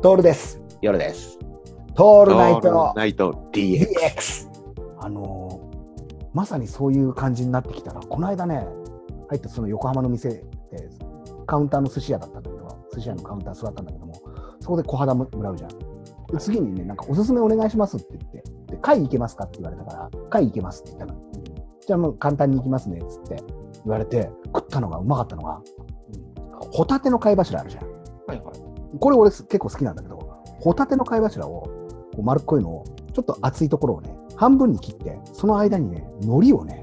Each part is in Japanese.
トールです。夜です。トールナイトナイト DX。あのーまさにそういう感じになってきたら、この間ね、入ったその横浜の店で、カウンターの寿司屋だったんだけど、寿司屋のカウンター座ったんだけども、そこで小肌もらうじゃん。で次にね、なんかおすすめお願いしますって言って、で、会行けますかって言われたから、会行けますって言ったの。じゃあもう簡単に行きますねっつって言われて、食ったのがうまかったのが、ホタテの貝柱あるじゃん。これ俺す結構好きなんだけど、ホタテの貝柱を、こう丸っこいのを、ちょっと厚いところをね、半分に切って、その間にね、海苔をね、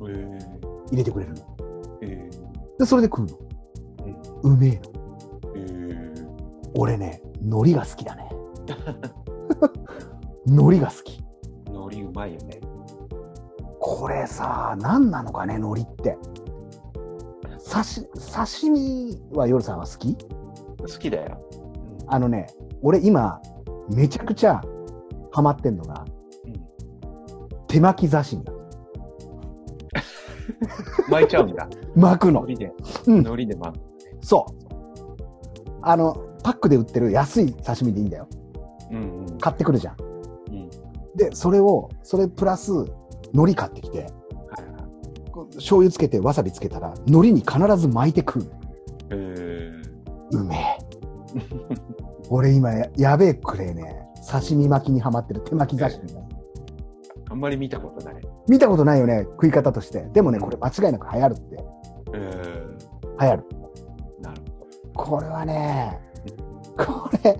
えー、入れてくれるの。えで、それで食うの。うめえの。ー、えー、俺ね、海苔が好きだね。海苔が好き。海苔うまいよね。これさ、何なのかね、海苔って。刺し、刺身は夜さんは好き？好きだよ。あのね、俺今、めちゃくちゃハマってんのが、うん。手巻き刺身。巻いちゃうんだ。巻くの。海苔で。うん海苔で巻く。そう。あの、パックで売ってる安い刺身でいいんだよ。うんうん。買ってくるじゃん。うん。で、それを、それプラス、海苔買ってきて、はいはい。醤油つけて、わさびつけたら、海苔に必ず巻いて食う。えうめえ。俺今や、やべえくれえね。刺身巻きにはまってる手巻き刺身。ー、あんまり見たことない。見たことないよね、食い方として。でもね、これ間違いなく流行るって。え流行る。ー、なるこれはね、これ、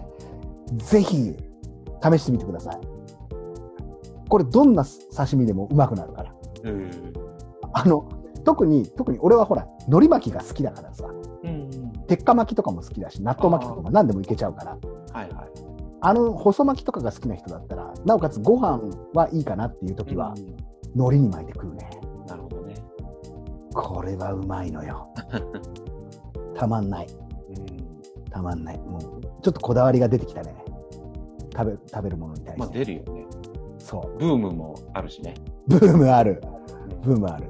ぜひ、試してみてください。これ、どんな刺身でもうまくなるから。ほど。えー、あの、特に、特に俺はほら、海苔巻きが好きだからさ、うんうん。鉄火巻きとかも好きだし、納豆巻きとかも何でもいけちゃうから、はいはい。あの、細巻きとかが好きな人だったら、なおかつご飯はいいかなっていう時はう、ん海苔に巻いて食うね。なるほどね。これはうまいのよ。たまんない。うん。たまんない。もう、ちょっとこだわりが出てきたね。食べ、食べるものに対まあして。出るよね。そう。ブームもあるしね。ブームある。うんブームある。